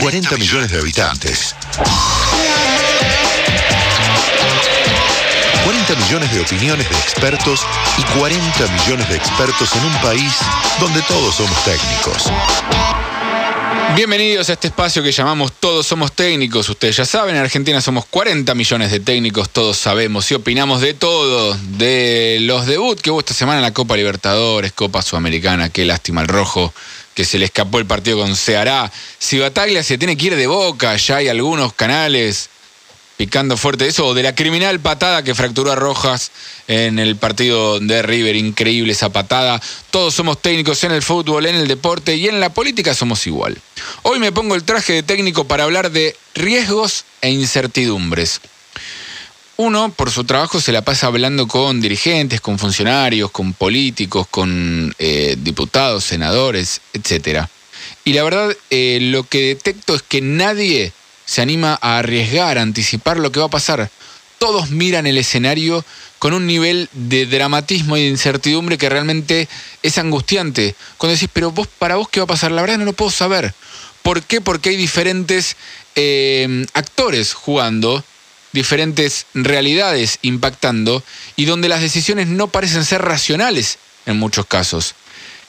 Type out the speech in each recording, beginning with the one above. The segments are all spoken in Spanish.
40 millones de habitantes. 40 millones de opiniones de expertos y 40 millones de expertos en un país donde todos somos técnicos. Bienvenidos a este espacio que llamamos Todos Somos Técnicos. Ustedes ya saben, en Argentina somos 40 millones de técnicos, todos sabemos y opinamos de todo, de los debut que hubo esta semana en la Copa Libertadores, Copa Sudamericana, qué lástima el rojo, que se le escapó el partido con Ceará. Si Bataglia se tiene que ir de boca, ya hay algunos canales picando fuerte eso, o de la criminal patada que fracturó a Rojas en el partido de River, increíble esa patada. Todos somos técnicos en el fútbol, en el deporte y en la política somos igual. Hoy me pongo el traje de técnico para hablar de riesgos e incertidumbres. Uno, por su trabajo, se la pasa hablando con dirigentes, con funcionarios, con políticos, con eh, diputados, senadores, etc. Y la verdad, eh, lo que detecto es que nadie se anima a arriesgar, a anticipar lo que va a pasar. Todos miran el escenario con un nivel de dramatismo y de incertidumbre que realmente es angustiante. Cuando decís, pero vos, para vos, ¿qué va a pasar? La verdad no lo puedo saber. ¿Por qué? Porque hay diferentes eh, actores jugando, diferentes realidades impactando y donde las decisiones no parecen ser racionales en muchos casos.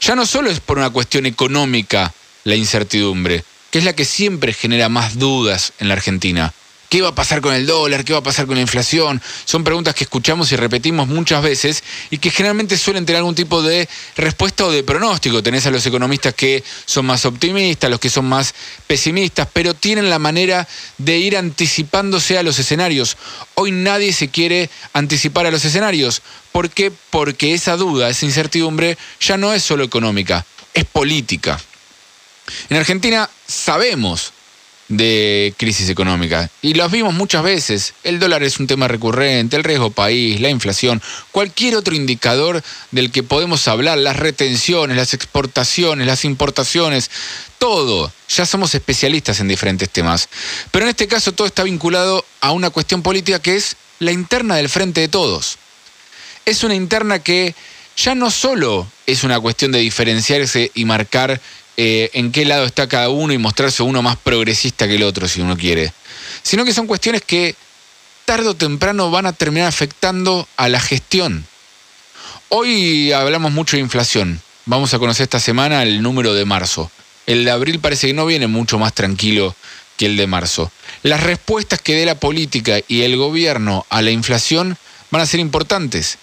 Ya no solo es por una cuestión económica la incertidumbre, que es la que siempre genera más dudas en la Argentina. ¿Qué va a pasar con el dólar? ¿Qué va a pasar con la inflación? Son preguntas que escuchamos y repetimos muchas veces y que generalmente suelen tener algún tipo de respuesta o de pronóstico. Tenés a los economistas que son más optimistas, los que son más pesimistas, pero tienen la manera de ir anticipándose a los escenarios. Hoy nadie se quiere anticipar a los escenarios. ¿Por qué? Porque esa duda, esa incertidumbre ya no es solo económica, es política. En Argentina sabemos de crisis económica y las vimos muchas veces. El dólar es un tema recurrente, el riesgo país, la inflación, cualquier otro indicador del que podemos hablar, las retenciones, las exportaciones, las importaciones, todo. Ya somos especialistas en diferentes temas. Pero en este caso todo está vinculado a una cuestión política que es la interna del frente de todos. Es una interna que ya no solo es una cuestión de diferenciarse y marcar eh, en qué lado está cada uno y mostrarse uno más progresista que el otro, si uno quiere. Sino que son cuestiones que tarde o temprano van a terminar afectando a la gestión. Hoy hablamos mucho de inflación. Vamos a conocer esta semana el número de marzo. El de abril parece que no viene mucho más tranquilo que el de marzo. Las respuestas que dé la política y el gobierno a la inflación van a ser importantes.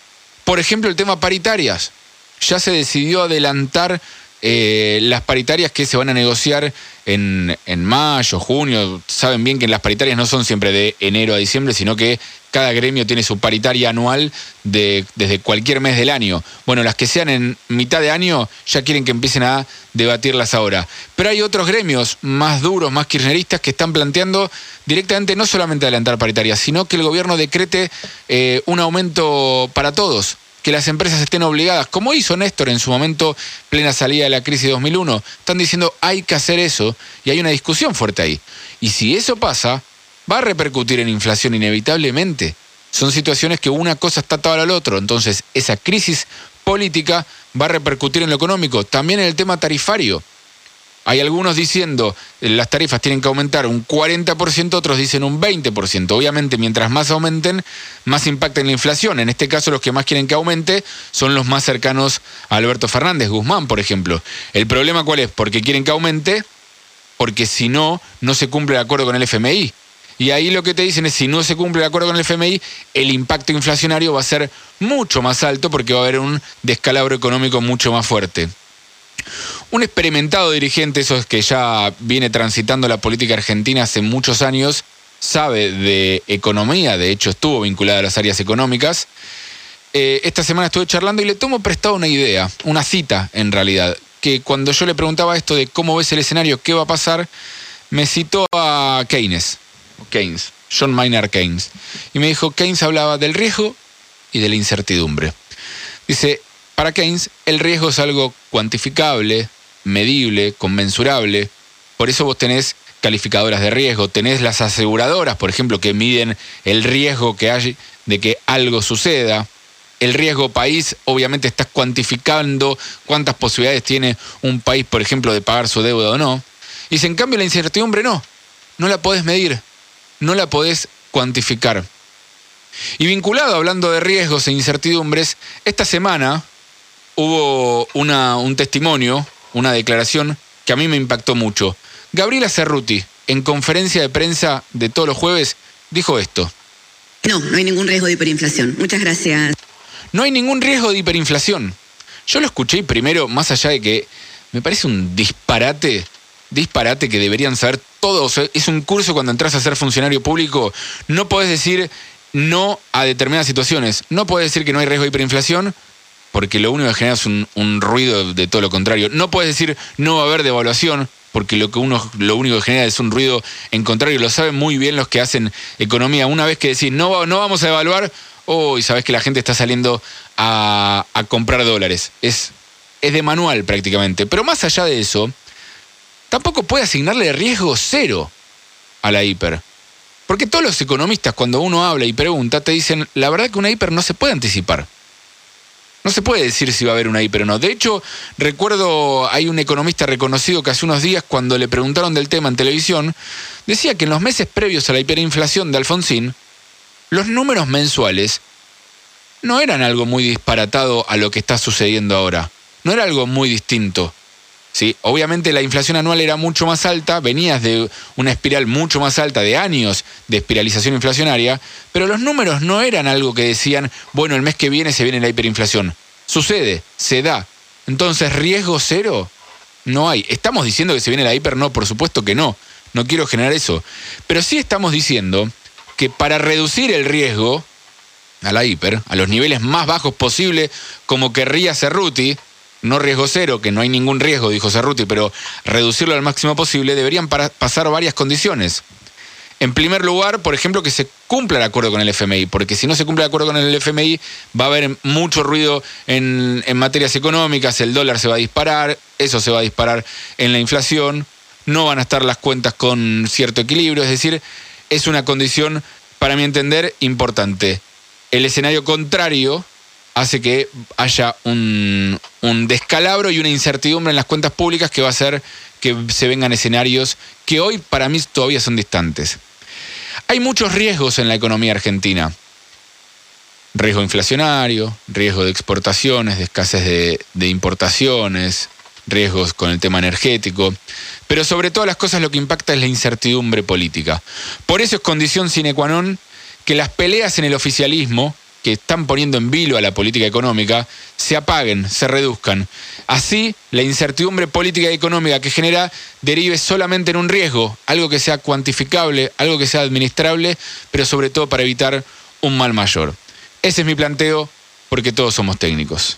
Por ejemplo, el tema paritarias. Ya se decidió adelantar eh, las paritarias que se van a negociar en, mayo, junio, saben bien que las paritarias no son siempre de enero a diciembre, sino que cada gremio tiene su paritaria anual de, desde cualquier mes del año. Bueno, las que sean en mitad de año ya quieren que empiecen a debatirlas ahora. Pero hay otros gremios más duros, más kirchneristas, que están planteando directamente no solamente adelantar paritarias, sino que el gobierno decrete eh, un aumento para todos que las empresas estén obligadas, como hizo Néstor en su momento, plena salida de la crisis de 2001. Están diciendo hay que hacer eso y hay una discusión fuerte ahí. Y si eso pasa, va a repercutir en inflación inevitablemente. Son situaciones que una cosa está atada al otro. Entonces, esa crisis política va a repercutir en lo económico, también en el tema tarifario. Hay algunos diciendo eh, las tarifas tienen que aumentar un 40%, otros dicen un 20%. Obviamente, mientras más aumenten, más impacta en la inflación. En este caso, los que más quieren que aumente son los más cercanos a Alberto Fernández, Guzmán, por ejemplo. ¿El problema cuál es? Porque quieren que aumente, porque si no, no se cumple el acuerdo con el FMI. Y ahí lo que te dicen es, si no se cumple el acuerdo con el FMI, el impacto inflacionario va a ser mucho más alto porque va a haber un descalabro económico mucho más fuerte. Un experimentado dirigente, esos que ya viene transitando la política argentina hace muchos años, sabe de economía, de hecho estuvo vinculada a las áreas económicas. Eh, esta semana estuve charlando y le tomo prestado una idea, una cita en realidad, que cuando yo le preguntaba esto de cómo ves el escenario, qué va a pasar, me citó a Keynes, Keynes, John Maynard Keynes, y me dijo, Keynes hablaba del riesgo y de la incertidumbre. Dice, para Keynes, el riesgo es algo cuantificable, medible, conmensurable. Por eso vos tenés calificadoras de riesgo, tenés las aseguradoras, por ejemplo, que miden el riesgo que hay de que algo suceda. El riesgo país, obviamente estás cuantificando cuántas posibilidades tiene un país, por ejemplo, de pagar su deuda o no. Y en cambio la incertidumbre no, no la podés medir, no la podés cuantificar. Y vinculado, hablando de riesgos e incertidumbres, esta semana hubo una, un testimonio, una declaración que a mí me impactó mucho. Gabriela Cerruti, en conferencia de prensa de todos los jueves, dijo esto. No, no hay ningún riesgo de hiperinflación. Muchas gracias. No hay ningún riesgo de hiperinflación. Yo lo escuché primero, más allá de que me parece un disparate, disparate que deberían saber todos. Es un curso cuando entras a ser funcionario público, no podés decir no a determinadas situaciones. No podés decir que no hay riesgo de hiperinflación, porque lo único que genera es un, ruido de todo lo contrario. No puedes decir no va a haber devaluación, porque lo que uno lo único que genera es un ruido en contrario. Lo saben muy bien los que hacen economía. Una vez que decís no, no vamos a devaluar, oh, y sabes que la gente está saliendo a, comprar dólares. Es, es de manual prácticamente. Pero más allá de eso, tampoco puede asignarle riesgo cero a la hiper. Porque todos los economistas cuando uno habla y pregunta te dicen, la verdad que una hiper no se puede anticipar. No se puede decir si va a haber una hiper o no. De hecho, recuerdo, hay un economista reconocido que hace unos días, cuando le preguntaron del tema en televisión, decía que en los meses previos a la hiperinflación de Alfonsín, los números mensuales no eran algo muy disparatado a lo que está sucediendo ahora. No era algo muy distinto. ¿Sí? Obviamente la inflación anual era mucho más alta, venías de una espiral mucho más alta de años de espiralización inflacionaria, pero los números no eran algo que decían, bueno, el mes que viene se viene la hiperinflación. Sucede, se da. Entonces, riesgo cero, no hay. ¿Estamos diciendo que se viene la hiper? No, por supuesto que no. No quiero generar eso. Pero sí estamos diciendo que para reducir el riesgo a la hiper, a los niveles más bajos posible, como querría Cerruti, no riesgo cero, que no hay ningún riesgo, dijo Cerruti, pero reducirlo al máximo posible, deberían pasar varias condiciones. En primer lugar, por ejemplo, que se cumpla el acuerdo con el FMI, porque si no se cumple el acuerdo con el FMI, va a haber mucho ruido en, en materias económicas, el dólar se va a disparar, eso se va a disparar en la inflación, no van a estar las cuentas con cierto equilibrio, es decir, es una condición, para mi entender, importante. El escenario contrario hace que haya un, descalabro y una incertidumbre en las cuentas públicas que va a hacer que se vengan escenarios que hoy para mí todavía son distantes. Hay muchos riesgos en la economía argentina. Riesgo inflacionario, riesgo de exportaciones, de escasez de, de importaciones, riesgos con el tema energético, pero sobre todas las cosas lo que impacta es la incertidumbre política. Por eso es condición sine qua non que las peleas en el oficialismo, que están poniendo en vilo a la política económica, se apaguen, se reduzcan. Así, la incertidumbre política y económica que genera derive solamente en un riesgo, algo que sea cuantificable, algo que sea administrable, pero sobre todo para evitar un mal mayor. Ese es mi planteo, porque todos somos técnicos.